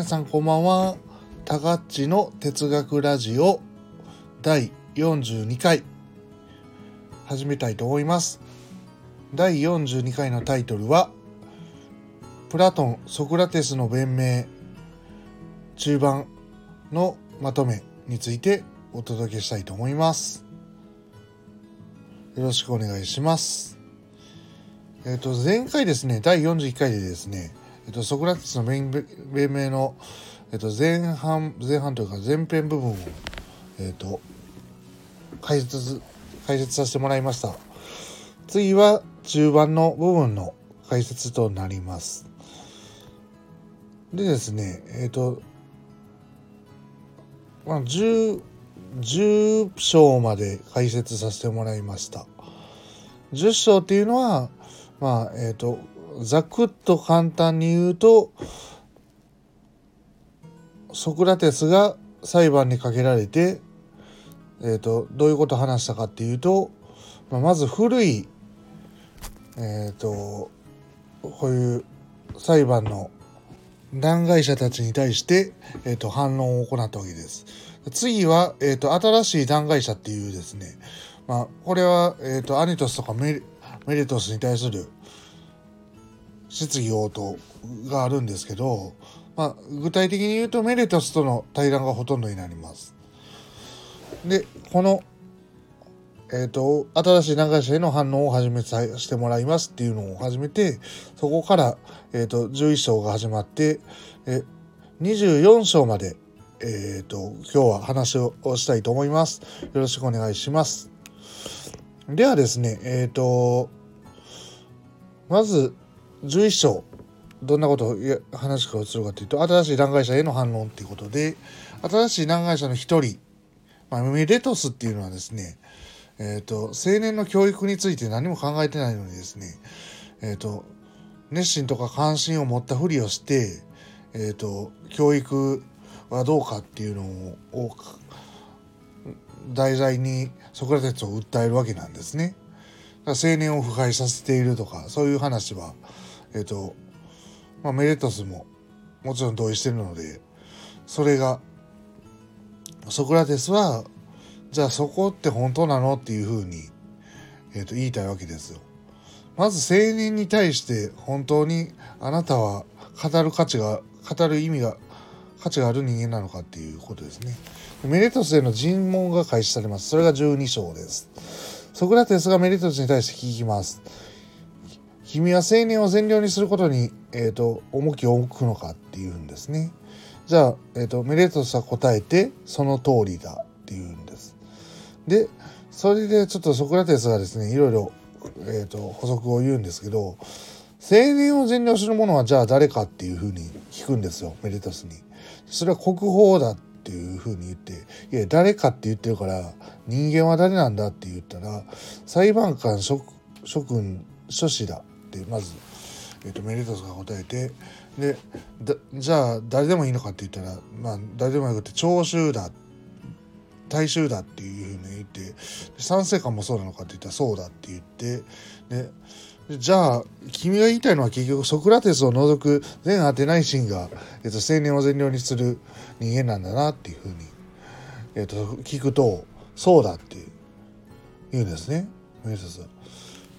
皆さんこんばんは。タガッチの哲学ラジオ第42回始めたいと思います。第42回のタイトルはプラトン・ソクラテスの弁明中盤のまとめについてお届けしたいと思います。よろしくお願いします。えっ、と、前回ですね、第41回でですね、えっ、と、ソクラテスの弁弁明の、えっ、と、前半、前半というか前編部分を、えっ、と、解説、解説させてもらいました。次は中盤の部分の解説となります。でですね、えっ、と、まあ、10、10章まで解説させてもらいました。10章っていうのは、まあ、えっ、と、ざくっと簡単に言うと、ソクラテスが裁判にかけられて、えっ、と、どういうことを話したかっていうと、まあ、まず古い、えっ、と、こういう裁判の弾劾者たちに対して、えっ、と、反論を行ったわけです。次は、えっ、と、新しい弾劾者っていうですね、まあ、これは、えっ、と、アニトスとかメリメリトスに対する質疑応答があるんですけど、まあ、具体的に言うとメリトスとの対談がほとんどになります。で、この、えっ、と、新しい弾劾者への反応を始めさしてもらいますっていうのを始めて、そこから、えっ、と、11章が始まって、え24章まで、えっ、と、今日は話をしたいと思います。よろしくお願いします。ではですね、えっ、と、まず、11章、どんなことをいや話をするかというと、新しい弾劾者への反論ということで、新しい弾劾者の一人、まあ、メレトスっていうのはですね、えっ、と、青年の教育について何も考えてないのにですね、えっ、と、熱心とか関心を持ったふりをして、えっ、と、教育はどうかっていうのを、題材にソクラテスを訴えるわけなんですね。青年を腐敗させているとか、そういう話は、えっ、と、まあ、メレトスももちろん同意してるので、それが、ソクラテスは、じゃあそこって本当なのっていうふうに、えっ、と、言いたいわけですよ。まず青年に対して本当にあなたは語る価値が、語る意味が、価値がある人間なのかっていうことですね。メレトスへの尋問が開始されます。それが12章です。ソクラテスがメレトスに対して聞きます。君は青年を善良にすることに、えーと、重きを置くのかっていうんですね。じゃあ、えーと、メレトスは答えてその通りだっていうんです。でそれでちょっとソクラテスがですねいろいろ、えーと、補足を言うんですけど青年を善良する者はじゃあ誰かっていうふうに聞くんですよメレトスに。それは国宝だっていうふうに言って「いや誰か」って言ってるから人間は誰なんだって言ったら裁判官諸諸君諸子だってまず、えーと、メレトスが答えてでじゃあ誰でもいいのかって言ったらまあ誰でもよくて聴衆だ大衆だっていうふうに言って賛成官もそうなのかって言ったらそうだって言ってでじゃあ君が言いたいのは結局ソクラテスを除く全アテナイシンが、えっと、青年を善良にする人間なんだなっていうふうに、えっと、聞くとそうだって言うんですねメレトス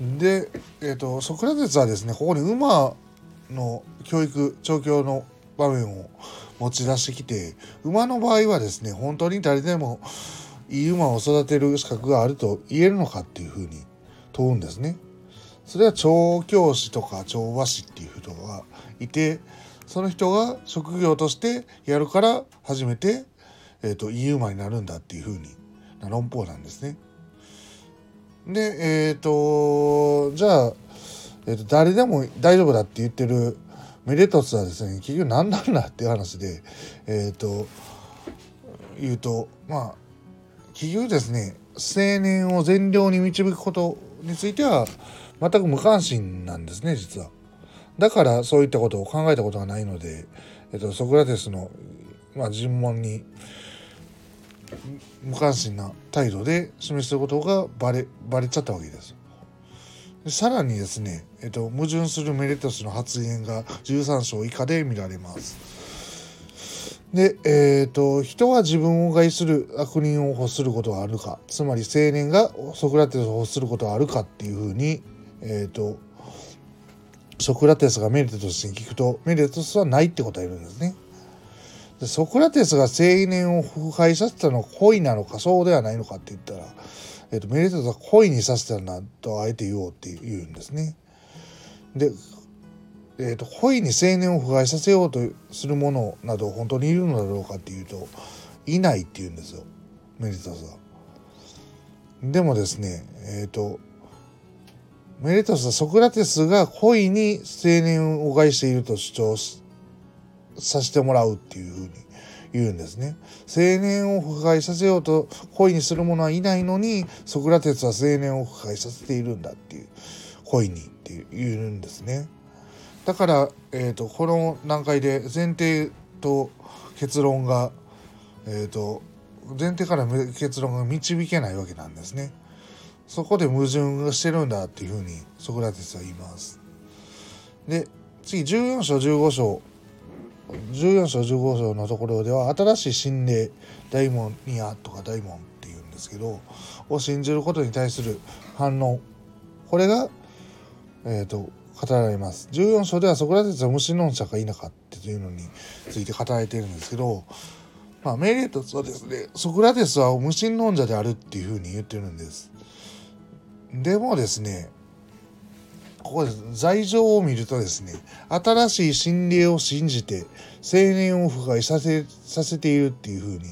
で、えっと、ソクラテスはですねここに馬の教育調教の場面を持ち出してきて馬の場合はですね本当に誰でもいい馬を育てる資格があると言えるのかっていうふうに問うんですね。それは調教師とか調和師っていう人がいてその人が職業としてやるから初めて、えーと、いい馬になるんだっていうふうにな論法なんですね。でえっ、ー、とじゃあ、えーと、誰でも大丈夫だって言ってるメレトスはですね結局何なんだっていう話でえっ、ー、と言うとまあ結局ですね青年を善良に導くことについては全く無関心なんですね実は。だからそういったことを考えたことがないので、えっと、ソクラテスの、まあ、尋問に無関心な態度で示してることがバレバレちゃったわけです。でさらにですね、えっと、矛盾するメレトスの発言が13章以下で見られます。で、えっ、ー、と、人は自分を害する悪人を欲することはあるか、つまり青年がソクラテスを欲することはあるかっていうふうに、えっ、ー、と、ソクラテスがメレトスに聞くと、メレトスはないって答えるんですね。でソクラテスが青年を腐敗させたのは恋なのかそうではないのかって言ったら、えーと、メレトスは恋にさせたんだとあえて言おうって言うんですね。で、えーと、恋に青年を腐敗させようとするものなど本当にいるのだろうかっていうといないって言うんですよメレトスは。でもですねえっ、ー、とメレトスはソクラテスが恋に青年を害していると主張しさせてもらうっていうふうに言うんですね。青年を腐敗させようと恋にする者はいないのにソクラテスは青年を腐敗させているんだっていう恋にって言うんですね。だから、えーと、この段階で前提と結論が、えーと前提から結論が導けないわけなんですね。そこで矛盾がしてるんだっていうふうにソクラテスは言います。で次14章15章14章15章のところでは新しい心霊大門ニアとか大門っていうんですけどを信じることに対する反論これが、えーと、語られます。14章ではソクラテスは無神論者か否かっていうのについて語られているんですけどまあ、メレートスはですねソクラテスは無神論者であるっていうふうに言ってるんです。でもですね、ここで罪状を見るとですね、新しい心霊を信じて青年を腐敗させさせているっていうふうに、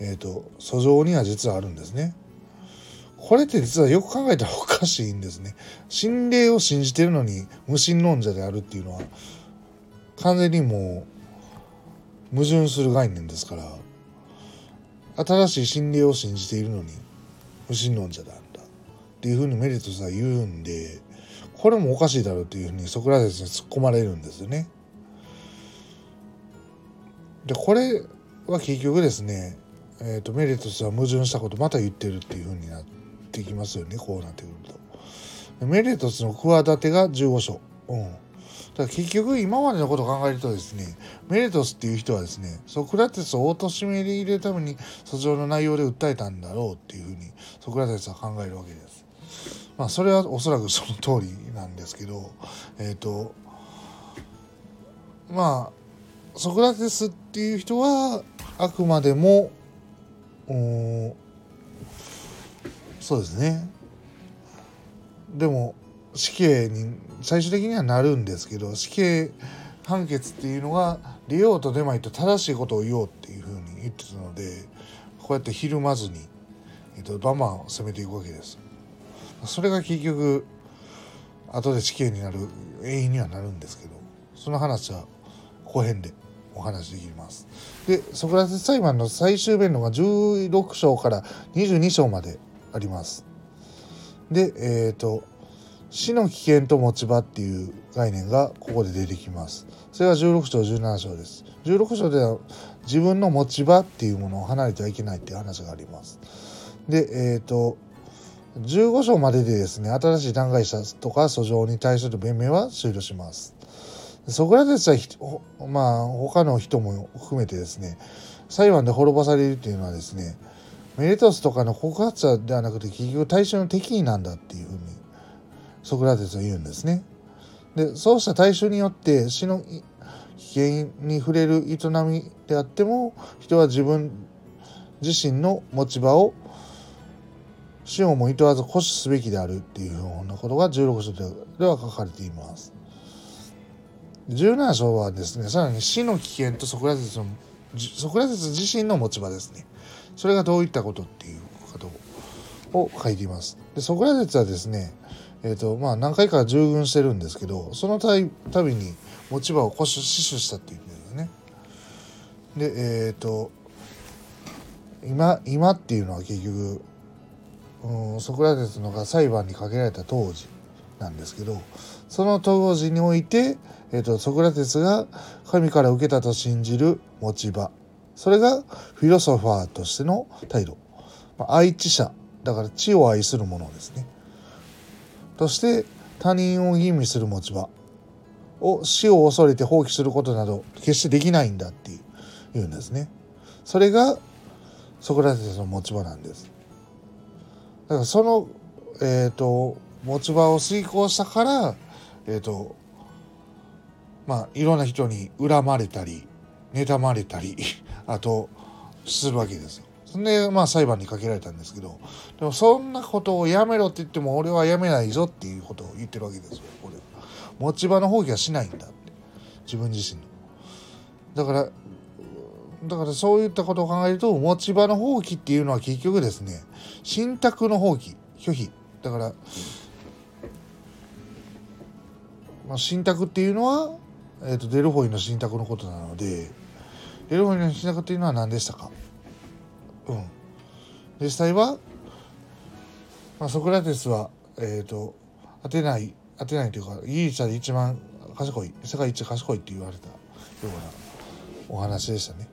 えっ、ー、と、訴状には実はあるんですね。これって実はよく考えたらおかしいんですね。心霊を信じてるのに無神論者であるっていうのは、完全にもう矛盾する概念ですから、新しい心霊を信じているのに無神論者である。っていうふうにメリットスは言うんでこれもおかしいだろうっていうふうにソクラテスに突っ込まれるんですよね。でこれは結局ですね、えーと、メリトスは矛盾したことまた言ってるっていうふうになってきますよねこうなってくると。メリトスの企てが15章。うんだから結局今までのことを考えるとですねメレトスっていう人はですねソクラテスを貶め入れるために訴状の内容で訴えたんだろうっていうふうにソクラテスは考えるわけです。まあそれはおそらくその通りなんですけどえ、ー、とまあソクラテスっていう人はあくまでもそうですねでも死刑に最終的にはなるんですけど死刑判決っていうのが利用と出まいと正しいことを言おうっていうふうに言ってたのでこうやってひるまずに、えっと、バンバン攻めていくわけです。それが結局後で死刑になる永遠にはなるんですけどその話は後編でお話できます。でソクラテス裁判の最終弁論が16章から22章まであります。でえっ、ー、と死の危険と持ち場っていう概念がここで出てきます。それが16章17章です。16章では自分の持ち場っていうものを離れてはいけないっていう話があります。でえっ、ー、と15章まででですね、新しい談外者とか訴状に対する弁明は終了します。ソクラテスは、まあ、他の人も含めてですね、裁判で滅ぼされるっていうのはですね、メレトスとかの告発者ではなくて結局対象の敵なんだっていうふうにソクラテスは言うんですね。で、そうした対象によって死の危険に触れる営みであっても、人は自分自身の持ち場を死をもいとわず固守すべきであるっていうようなことが16章では書かれています。17章はですね、さらに死の危険とソクラテスの、ソクラテス自身の持ち場ですね。それがどういったことっていうことを書いています。でソクラテスはですね、えっ、ー、と、まあ何回か従軍してるんですけど、そのたびに持ち場を固守、死守したっていうんですね。で、えっ、ー、と、今、今っていうのは結局、うんソクラテスのが裁判にかけられた当時なんですけどその当時において、えーと、ソクラテスが神から受けたと信じる持ち場。それがフィロソファーとしての態度、まあ、愛知者。だから知を愛するものですね。として他人を吟味する持ち場。を死を恐れて放棄することなど決してできないんだっていう言うんですね。それがソクラテスの持ち場なんです。だからその、えっ、ー、と持ち場を遂行したから、えっ、ー、とまあいろんな人に恨まれたり妬まれたり あとするわけですよ。そんでまあ裁判にかけられたんですけどでもそんなことをやめろって言っても俺はやめないぞっていうことを言ってるわけですよ俺。持ち場の放棄はしないんだって自分自身の。だからだからそういったことを考えると持ち場の放棄っていうのは結局ですね信託の放棄拒否。だから、まあ、信託っていうのは、えーと、デルフォイの信託のことなのでデルフォイの信託っていうのは何でしたか？うん。実際は、まあ、ソクラテスはえっ、ー、と当てない当てないというかギリシャで一番賢い世界一賢いって言われたようなお話でしたね。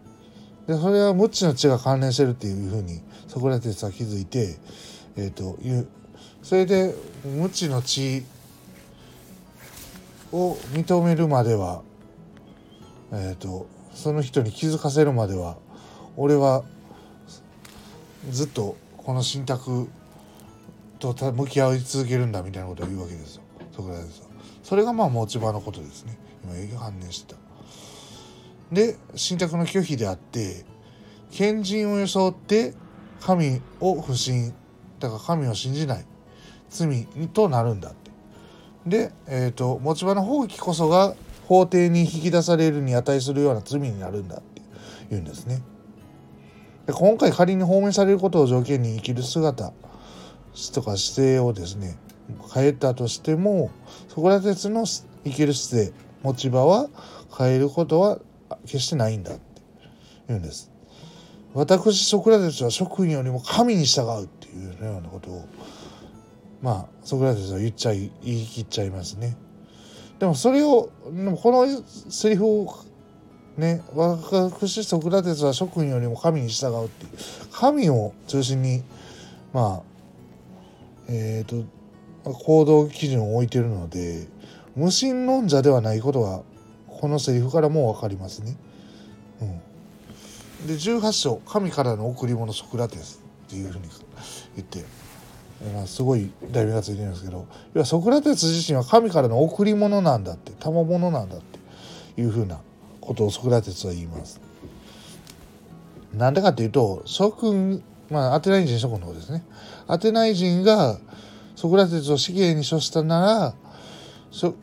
でそれは無知の知が関連してるっていうふうにソクラテスは気づいて、えーと、いうそれで無知の知を認めるまでは、えーと、その人に気づかせるまでは俺はずっとこの信託と向き合い続けるんだみたいなことを言うわけですよソクラテスは。それがまあ持ち場のことですね今営業反応してた。で信託の拒否であって賢人を装って神を不信だから神を信じない罪となるんだって。で、えーと、持ち場の放棄こそが法廷に引き出されるに値するような罪になるんだって言うんですね。で今回仮に放免されることを条件に生きる姿とか姿勢をですね変えたとしてもソクラテスの生きる姿勢持ち場は変えることは決してないんだって言うんです。私ソクラテスは職員よりも神に従うっていうようなことをまあソクラテスは言っちゃい言い切っちゃいますね。でもそれをこのセリフをね私ソクラテスは職員よりも神に従うっていう神を中心にまあえっ、ー、と行動基準を置いてるので無神論者ではないことはこのセリフからも分かりますね。うん、で18章「神からの贈り物ソクラテス」っていうふうに言って、まあ、すごい題名がついてるんですけど要はソクラテス自身は神からの贈り物なんだって賜物なんだっていうふうなことをソクラテスは言います。なんでかっていうと諸君まあアテナイ人諸君の方ですね。アテナイ人がソクラテスを死刑に処したな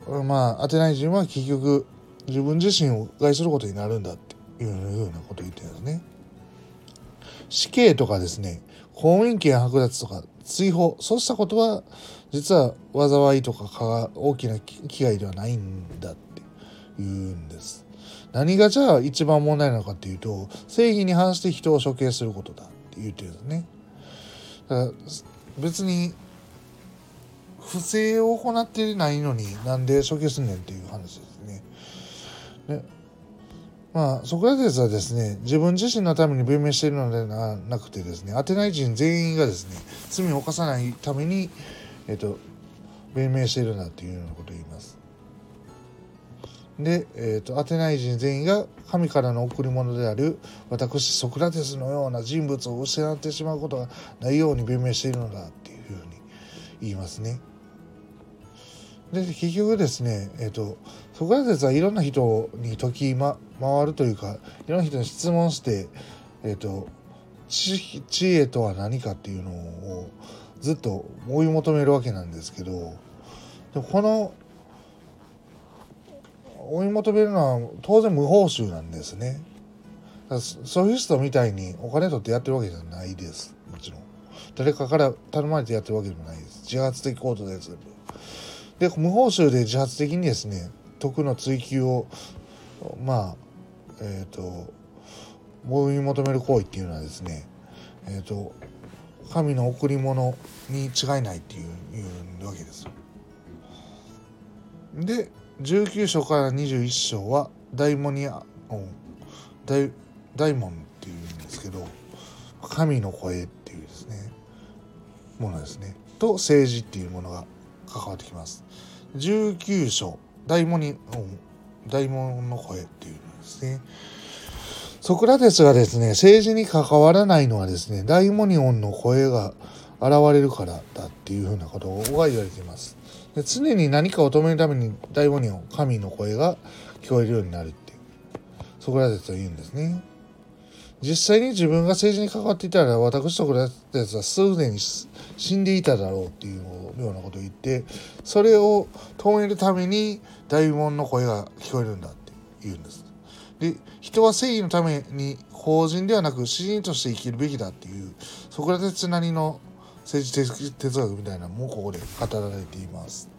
らまあアテナイ人は結局自分自身を害することになるんだっていうようなことを言ってるんですね。死刑とかですね公務員権剥奪とか追放そうしたことは実は災いとか大きな危害ではないんだって言うんです。何がじゃあ一番問題なのかっていうと正義に反して人を処刑することだって言ってるんですね。だから別に不正を行ってないのになんで処刑すんねんっていう話ですね。まあ、ソクラテスはですね自分自身のために弁明しているのではなくてですねアテナイ人全員がですね罪を犯さないために、えっと、弁明しているんだというようなことを言います。で、えーと、アテナイ人全員が神からの贈り物である私ソクラテスのような人物を失ってしまうことがないように弁明しているのだっていうふうに言いますね。で結局ですね、えーと、クラテスはいろんな人に解き、ま、回るというかいろんな人に質問して、えーと、知知恵とは何かっていうのをずっと追い求めるわけなんですけどでこの追い求めるのは当然無報酬なんですね。ソフィストみたいにお金取ってやってるわけじゃないです。もちろん。誰かから頼まれてやってるわけでもないです。自発的行動です。で無報酬で自発的にですね徳の追求をまあえっ、ー、と追い求める行為っていうのはですねえっ、ー、と神の贈り物に違いないっていういうわけです。で19章から21章は大モニア大大門っていうんですけど神の声っていうですねものですねと政治っていうものが関わってきます。19章大門に、大門の声っていうんですね。ソクラテスがですね政治に関わらないのはですねダイモニオンの声が現れるからだっていうふうなことが言われていますで常に何かを止めるためにダイモニオン神の声が聞こえるようになるっていうソクラテスは言うんですね実際に自分が政治に関わっていたら私ソクラテスはすでに死んでいただろうっていうようなことを言ってそれを止めるために大門の声が聞こえるんだって言うんですで人は正義のために法人ではなく詩人として生きるべきだっていうソクラテスなりの政治哲学みたいなのもここで語られています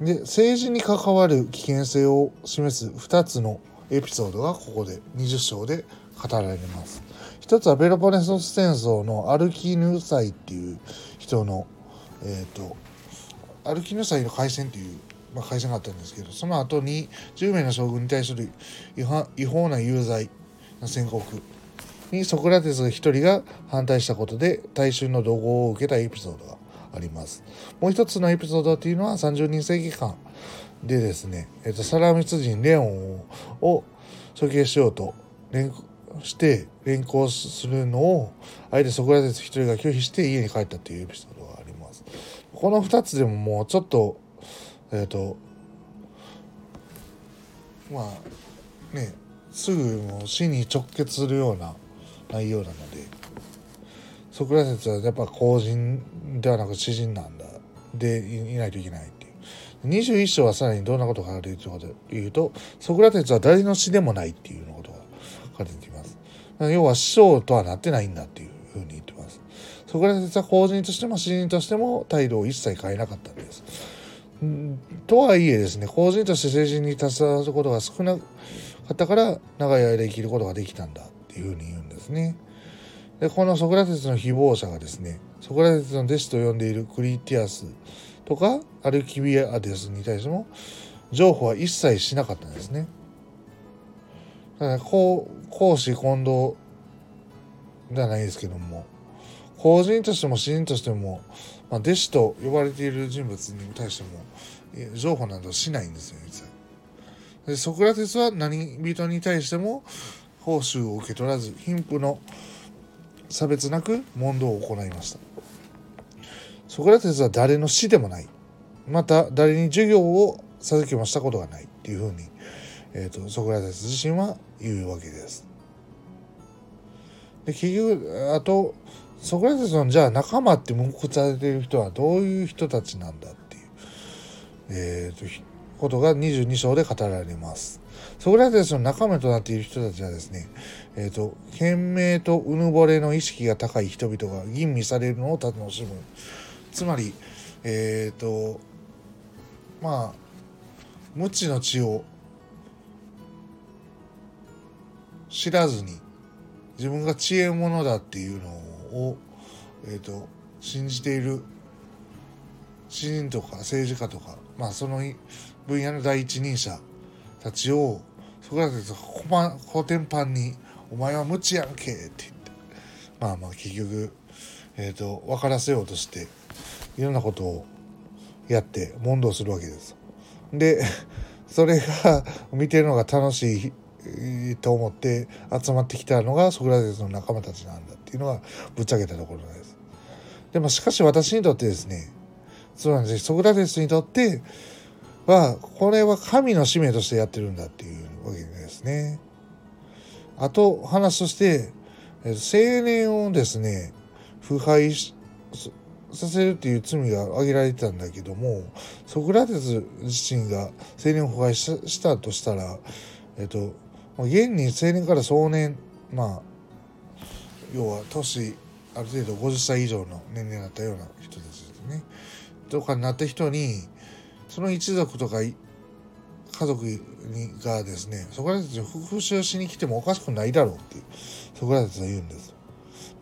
で政治に関わる危険性を示す2つのエピソードがここで20章で語られます。一つはペロポネソス戦争のアルキヌサイっていう人の、えっ、ー、と、アルキヌサイの海戦っていう、まあ、海戦があったんですけど、その後に10名の将軍に対する違法な有罪の宣告にソクラテス一人が反対したことで大衆の怒号を受けたエピソードがあります。もう一つのエピソードっていうのは30人正義官でですね、えっと、サラミツ人レオンを処刑しようと連して連行するのをあえてソクラテス一人が拒否して家に帰ったっていうエピソードがあります。この2つでももうちょっとえっ、とまあねすぐもう死に直結するような内容なのでソクラテスはやっぱ公人ではなく詩人なんだ。でいないといけない21章はさらにどんなことが書かれているかというとソクラテスは誰の死でもないっていうことが書かれています。要は師匠とはなってないんだっていうふうに言ってます。ソクラテスは公人としても詩人としても態度を一切変えなかったんです。とはいえですね公人として政治に携わることが少なかったから長い間生きることができたんだっていうふうに言うんですね。でこのソクラテスの誹謗者がですねソクラテスの弟子と呼んでいるクリティアスとかアルキビアデスに対しても譲歩は一切しなかったんですね。だから公私混同ではないですけども公人としても詩人としても、まあ、弟子と呼ばれている人物に対しても譲歩などしないんですよ実は。でソクラテスは何人に対しても報酬を受け取らず貧富の差別なく問答を行いました。ソクラテスは誰の死でもないまた誰に授業を授けもしたことがないっていうふうに、えーと、ソクラテス自身は言うわけです。で結局あとソクラテスのじゃあ仲間って文句されている人はどういう人たちなんだっていう、えーと、ことが22章で語られます。ソクラテスの仲間となっている人たちはですね、えっ、ー、と、賢明とうぬぼれの意識が高い人々が吟味されるのを楽しむつまりえっ、ー、とまあ無知の知を知らずに自分が知恵者だっていうのを、えーと、信じている詩人とか政治家とか、まあ、その分野の第一人者たちをソクラテスがコテンパンに「お前は無知やんけ」って言ってまあまあ結局、えーと分からせようとしていろんなことをやって問答するわけです。でそれが見てるのが楽しいと思って集まってきたのがソクラテスの仲間たちなんだっていうのがぶっちゃけたところです。でもしかし私にとってですねそうなんですソクラテスにとってはこれは神の使命としてやってるんだっていうわけですね。あと話として青年をですね腐敗させるっていう罪が挙げられてたんだけどもソクラテス自身が青年を腐敗したとしたらえっと現に青年から壮年まあ要は年ある程度50歳以上の年齢になったような人たちですねとかになった人にその一族とか家族にがですねソクラテスに復讐しに来てもおかしくないだろうってソクラテスは言うんです。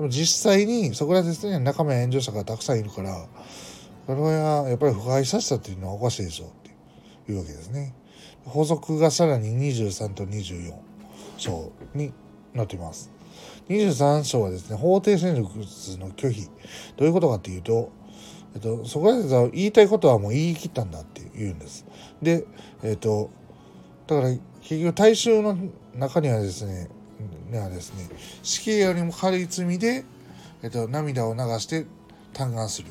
実際にソクラテスには仲間や援助者がたくさんいるからそれはやっぱり腐敗させたっていうのはおかしいでしょうっていうわけですね。法則がさらに23と24章になっています。23章はですね法定戦力の拒否どういうことかっていうと、えっと、ソクラテスは言いたいことはもう言い切ったんだって言うんです。で、えっとだから結局大衆の中にはですねにはですね死刑よりも軽い罪で、えっと、涙を流して嘆願する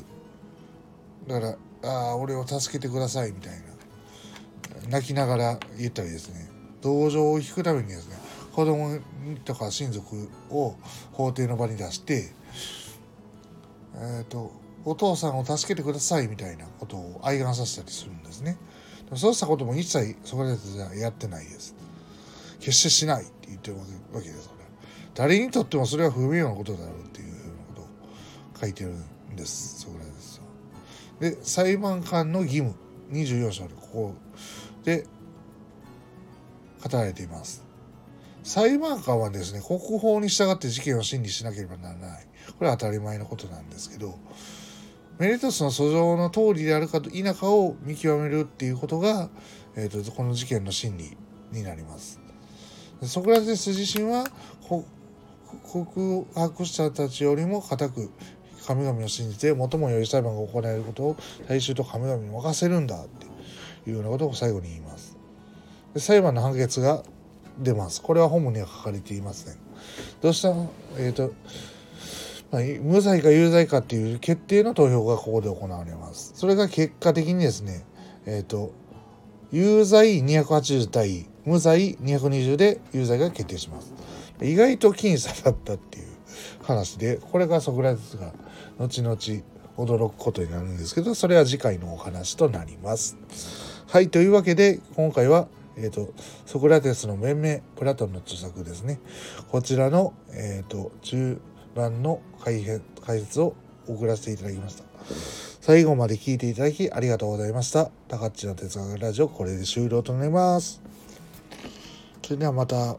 だから「ああ俺を助けてください」みたいな泣きながら言ったりですね同情を引くためにですね子供とか親族を法廷の場に出してえっ、ー、とお父さんを助けてくださいみたいなことを哀願させたりするんですね。そうしたことも一切ソクラテスはやってないです。決してしないって言ってるわけですから。誰にとってもそれは不名誉なことだろうっていうふうなことを書いてるんです、ソクラテスは。で、裁判官の義務、24章でここで語られています。裁判官はですね、国法に従って事件を審理しなければならない。これは当たり前のことなんですけど、メリトスの訴状の通りであるか否かを見極めるっていうことが、えーと、この事件の真理になります。ソクラテス自身は告白者たちよりも固く神々を信じて最も良い裁判が行われることを大衆と神々に任せるんだっていうようなことを最後に言います。裁判の判決が出ます。これは本文には書かれていません。どうした？えっ、ー、とまあ、無罪か有罪かっていう決定の投票がここで行われます。それが結果的にですね、えっ、ー、と、有罪280対無罪220で有罪が決定します。意外と僅差だったっていう話で、これがソクラテスが後々驚くことになるんですけど、それは次回のお話となります。はい、というわけで今回はえーと、ソクラテスの面々プラトンの著作ですね。こちらの、えーと、中盤の改編解説を送らせていただきました。最後まで聞いていただきありがとうございました。高っちの哲学ラジオこれで終了となります。それではまた。